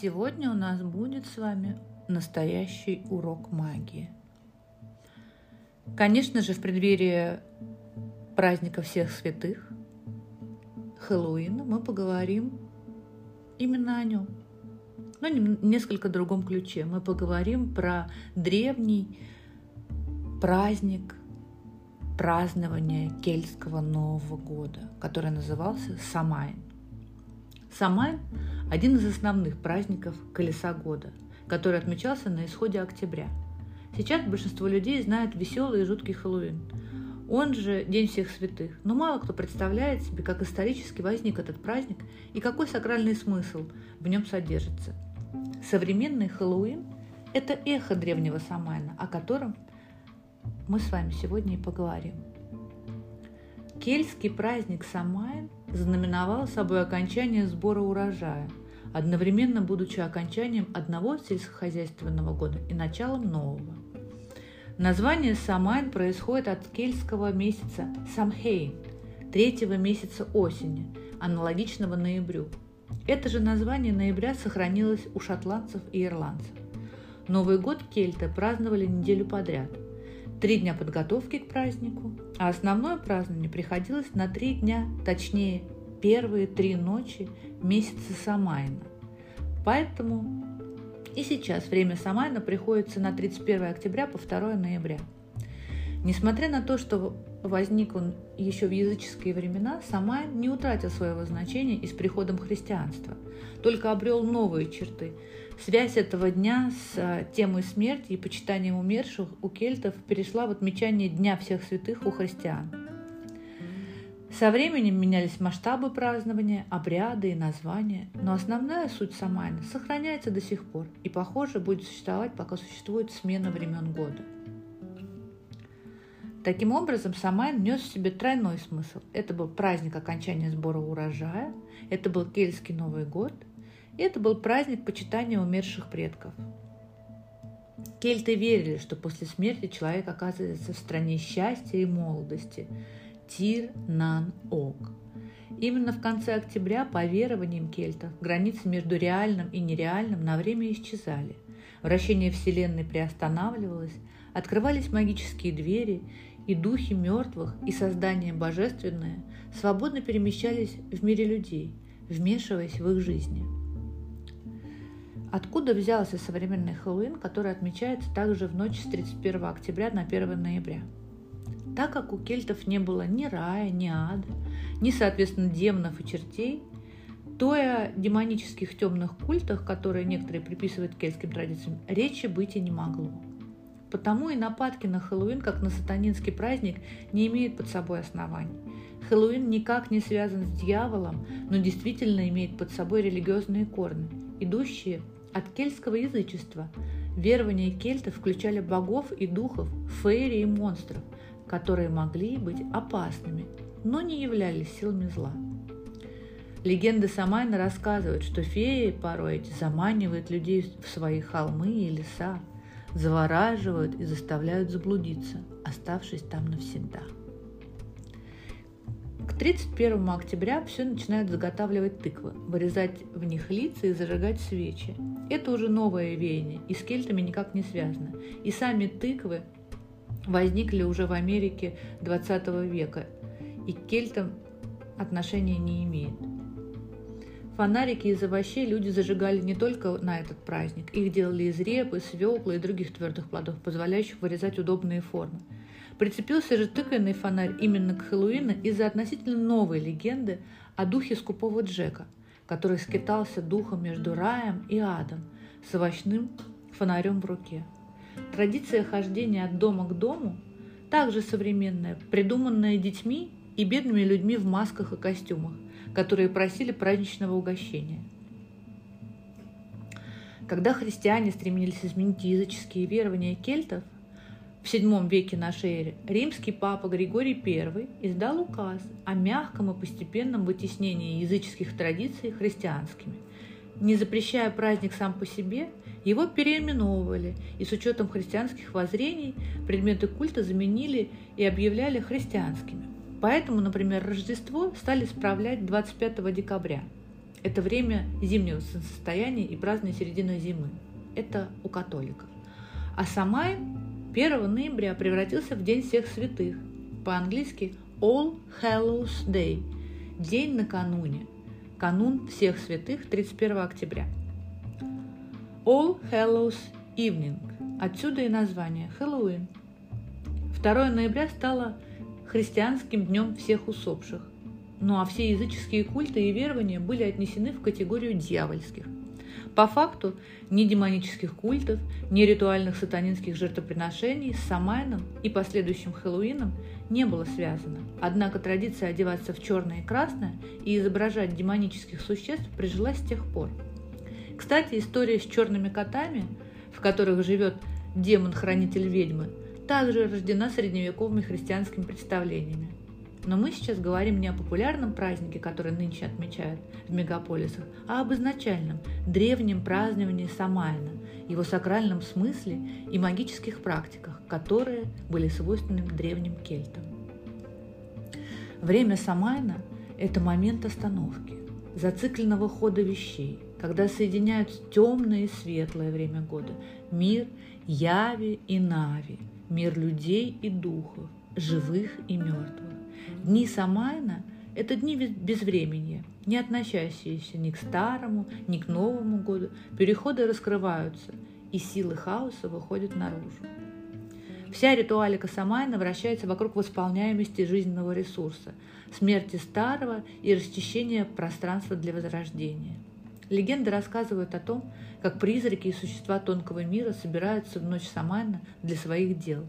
Сегодня у нас будет с вами настоящий урок магии. Конечно же, в преддверии праздника всех святых, Хэллоуина, мы поговорим именно о нем. Но несколько другом ключе. Мы поговорим про древний праздник празднования кельтского Нового года, который назывался Самайн. Самайн – один из основных праздников Колеса года, который отмечался на исходе октября. Сейчас большинство людей знают веселый и жуткий Хэллоуин, он же День всех святых, но мало кто представляет себе, как исторически возник этот праздник и какой сакральный смысл в нем содержится. Современный Хэллоуин – это эхо древнего Самайна, о котором мы с вами сегодня и поговорим. Кельтский праздник Самайн знаменовал собой окончание сбора урожая, одновременно будучи окончанием одного сельскохозяйственного года и началом нового. Название Самайн происходит от кельтского месяца Самхейн, третьего месяца осени, аналогичного ноябрю. Это же название ноября сохранилось у шотландцев и ирландцев. Новый год кельты праздновали неделю подряд. Три дня подготовки к празднику, а основное празднование приходилось на три дня, точнее первые три ночи месяца Самайна. Поэтому и сейчас время Самайна приходится на 31 октября по 2 ноября. Несмотря на то, что возник он еще в языческие времена, Самайн не утратил своего значения и с приходом христианства, только обрел новые черты. Связь этого дня с а, темой смерти и почитанием умерших у кельтов перешла в отмечание Дня всех святых у христиан – со временем менялись масштабы празднования, обряды и названия, но основная суть Самайна сохраняется до сих пор и, похоже, будет существовать, пока существует смена времен года. Таким образом, Самайн нес в себе тройной смысл. Это был праздник окончания сбора урожая, это был кельтский Новый год, и это был праздник почитания умерших предков. Кельты верили, что после смерти человек оказывается в стране счастья и молодости – Тир Нан Ог. Именно в конце октября, по верованиям кельтов, границы между реальным и нереальным на время исчезали. Вращение Вселенной приостанавливалось, открывались магические двери, и духи мертвых и создания божественное свободно перемещались в мире людей, вмешиваясь в их жизни. Откуда взялся современный Хэллоуин, который отмечается также в ночь с 31 октября на 1 ноября – так как у кельтов не было ни рая, ни ада, ни, соответственно, демонов и чертей, то и о демонических темных культах, которые некоторые приписывают кельтским традициям, речи быть и не могло. Потому и нападки на Хэллоуин, как на сатанинский праздник, не имеют под собой оснований. Хэллоуин никак не связан с дьяволом, но действительно имеет под собой религиозные корни, идущие от кельтского язычества. Верования кельтов включали богов и духов, фейри и монстров, которые могли быть опасными, но не являлись силами зла. Легенды Самайна рассказывают, что феи порой эти заманивают людей в свои холмы и леса, завораживают и заставляют заблудиться, оставшись там навсегда. К 31 октября все начинают заготавливать тыквы, вырезать в них лица и зажигать свечи. Это уже новое веяние и с кельтами никак не связано. И сами тыквы возникли уже в Америке 20 века и к кельтам отношения не имеют. Фонарики из овощей люди зажигали не только на этот праздник. Их делали из репы, свеклы и других твердых плодов, позволяющих вырезать удобные формы. Прицепился же тыквенный фонарь именно к Хэллоуину из-за относительно новой легенды о духе скупого Джека, который скитался духом между раем и адом с овощным фонарем в руке – Традиция хождения от дома к дому также современная, придуманная детьми и бедными людьми в масках и костюмах, которые просили праздничного угощения. Когда христиане стремились изменить языческие верования кельтов, в VII веке нашей эры римский папа Григорий I издал указ о мягком и постепенном вытеснении языческих традиций христианскими, не запрещая праздник сам по себе – его переименовывали, и с учетом христианских воззрений предметы культа заменили и объявляли христианскими. Поэтому, например, Рождество стали справлять 25 декабря, Это время зимнего состояния и праздной середины зимы. Это у католиков. А Самай 1 ноября превратился в День всех святых. По-английски All Hallows Day – день накануне, канун всех святых 31 октября. All Hallows Evening – отсюда и название Хэллоуин. 2 ноября стало христианским днем всех усопших. Ну а все языческие культы и верования были отнесены в категорию дьявольских. По факту ни демонических культов, ни ритуальных сатанинских жертвоприношений с Самайном и последующим Хэллоуином не было связано. Однако традиция одеваться в черное и красное и изображать демонических существ прижилась с тех пор. Кстати, история с черными котами, в которых живет демон-хранитель ведьмы, также рождена средневековыми христианскими представлениями. Но мы сейчас говорим не о популярном празднике, который нынче отмечают в мегаполисах, а об изначальном, древнем праздновании Самайна, его сакральном смысле и магических практиках, которые были свойственны древним кельтам. Время Самайна – это момент остановки, зацикленного хода вещей, когда соединяются темное и светлое время года, мир Яви и Нави, мир людей и духов, живых и мертвых. Дни Самайна – это дни безвременья, не относящиеся ни к старому, ни к новому году. Переходы раскрываются, и силы хаоса выходят наружу. Вся ритуалика Самайна вращается вокруг восполняемости жизненного ресурса, смерти старого и расчищения пространства для возрождения. Легенды рассказывают о том, как призраки и существа тонкого мира собираются в ночь Самайна для своих дел.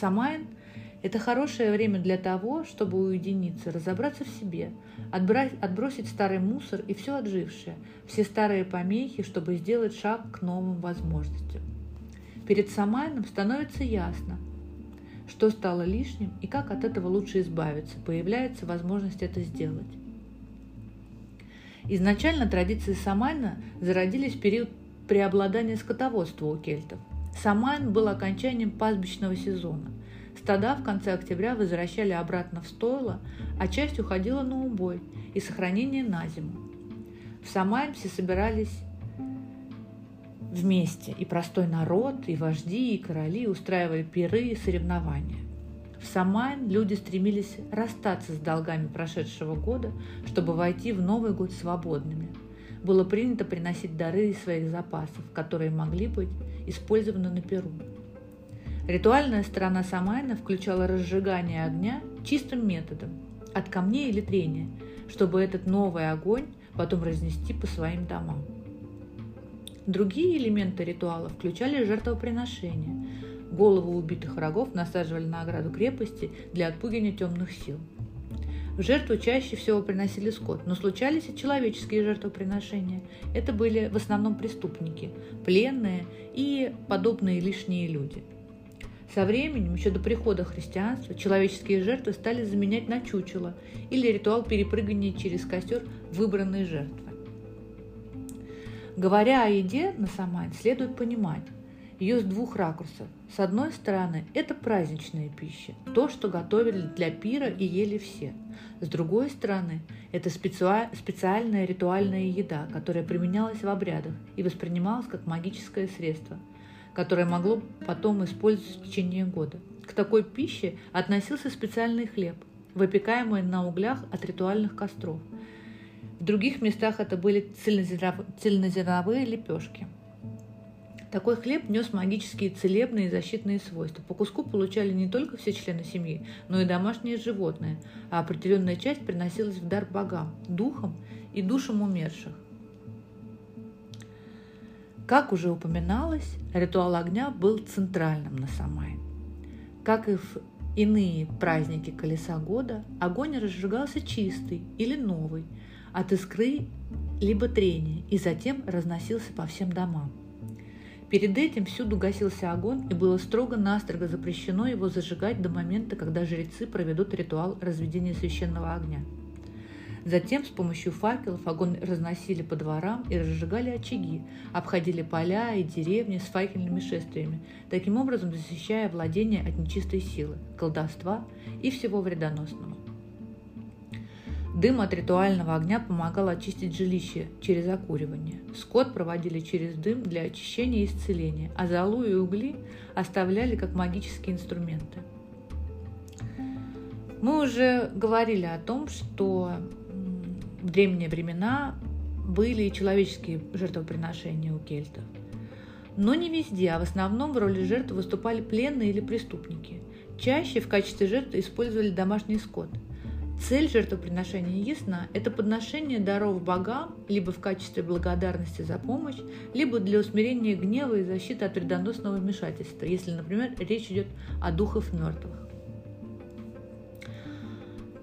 Самайн – это хорошее время для того, чтобы уединиться, разобраться в себе, отбросить старый мусор и все отжившее, все старые помехи, чтобы сделать шаг к новым возможностям. Перед Самайном становится ясно, что стало лишним и как от этого лучше избавиться, появляется возможность это сделать. Изначально традиции Самайна зародились в период преобладания скотоводства у кельтов. Самайн был окончанием пастбищного сезона. Стада в конце октября возвращали обратно в стойло, а часть уходила на убой и сохранение на зиму. В Самайн все собирались вместе, и простой народ, и вожди, и короли устраивали пиры и соревнования. В Самайн люди стремились расстаться с долгами прошедшего года, чтобы войти в Новый год свободными. Было принято приносить дары из своих запасов, которые могли быть использованы на Перу. Ритуальная сторона Самайна включала разжигание огня чистым методом, от камней или трения, чтобы этот новый огонь потом разнести по своим домам. Другие элементы ритуала включали жертвоприношения. Голову убитых врагов насаживали на ограду крепости для отпугивания темных сил. В жертву чаще всего приносили скот, но случались и человеческие жертвоприношения. Это были в основном преступники, пленные и подобные лишние люди – со временем, еще до прихода христианства, человеческие жертвы стали заменять на чучело или ритуал перепрыгивания через костер выбранной жертвы. Говоря о еде на Самайн, следует понимать ее с двух ракурсов. С одной стороны, это праздничная пища, то, что готовили для пира и ели все. С другой стороны, это специальная ритуальная еда, которая применялась в обрядах и воспринималась как магическое средство – которое могло потом использоваться в течение года. К такой пище относился специальный хлеб, выпекаемый на углях от ритуальных костров. В других местах это были цельнозерновые лепешки. Такой хлеб нес магические целебные и защитные свойства. По куску получали не только все члены семьи, но и домашние животные, а определенная часть приносилась в дар богам, духам и душам умерших. Как уже упоминалось, ритуал огня был центральным на Самай. Как и в иные праздники колеса года, огонь разжигался чистый или новый, от искры либо трения, и затем разносился по всем домам. Перед этим всюду гасился огонь, и было строго-настрого запрещено его зажигать до момента, когда жрецы проведут ритуал разведения священного огня – Затем с помощью факелов огонь разносили по дворам и разжигали очаги, обходили поля и деревни с факельными шествиями, таким образом защищая владение от нечистой силы, колдовства и всего вредоносного. Дым от ритуального огня помогал очистить жилище через окуривание. Скот проводили через дым для очищения и исцеления, а золу и угли оставляли как магические инструменты. Мы уже говорили о том, что в древние времена были человеческие жертвоприношения у кельтов. Но не везде, а в основном в роли жертв выступали пленные или преступники. Чаще в качестве жертвы использовали домашний скот – Цель жертвоприношения ясна – это подношение даров богам либо в качестве благодарности за помощь, либо для усмирения гнева и защиты от вредоносного вмешательства, если, например, речь идет о духах мертвых.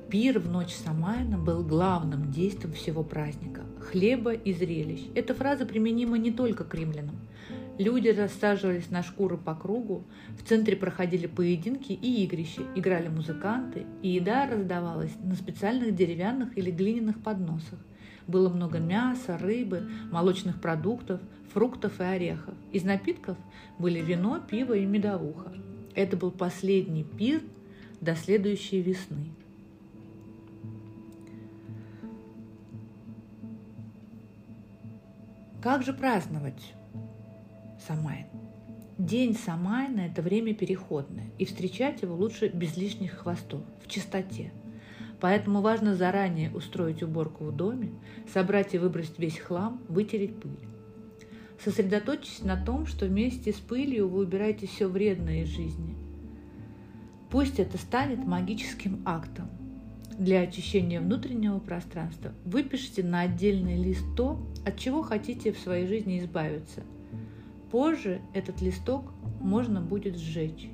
Пир в ночь Самайна был главным действием всего праздника – хлеба и зрелищ. Эта фраза применима не только к римлянам. Люди рассаживались на шкуры по кругу, в центре проходили поединки и игрища, играли музыканты, и еда раздавалась на специальных деревянных или глиняных подносах. Было много мяса, рыбы, молочных продуктов, фруктов и орехов. Из напитков были вино, пиво и медовуха. Это был последний пир до следующей весны. Как же праздновать? Самайн. День Самайна – это время переходное, и встречать его лучше без лишних хвостов, в чистоте. Поэтому важно заранее устроить уборку в доме, собрать и выбросить весь хлам, вытереть пыль. Сосредоточьтесь на том, что вместе с пылью вы убираете все вредное из жизни. Пусть это станет магическим актом. Для очищения внутреннего пространства выпишите на отдельный лист то, от чего хотите в своей жизни избавиться – Позже этот листок можно будет сжечь.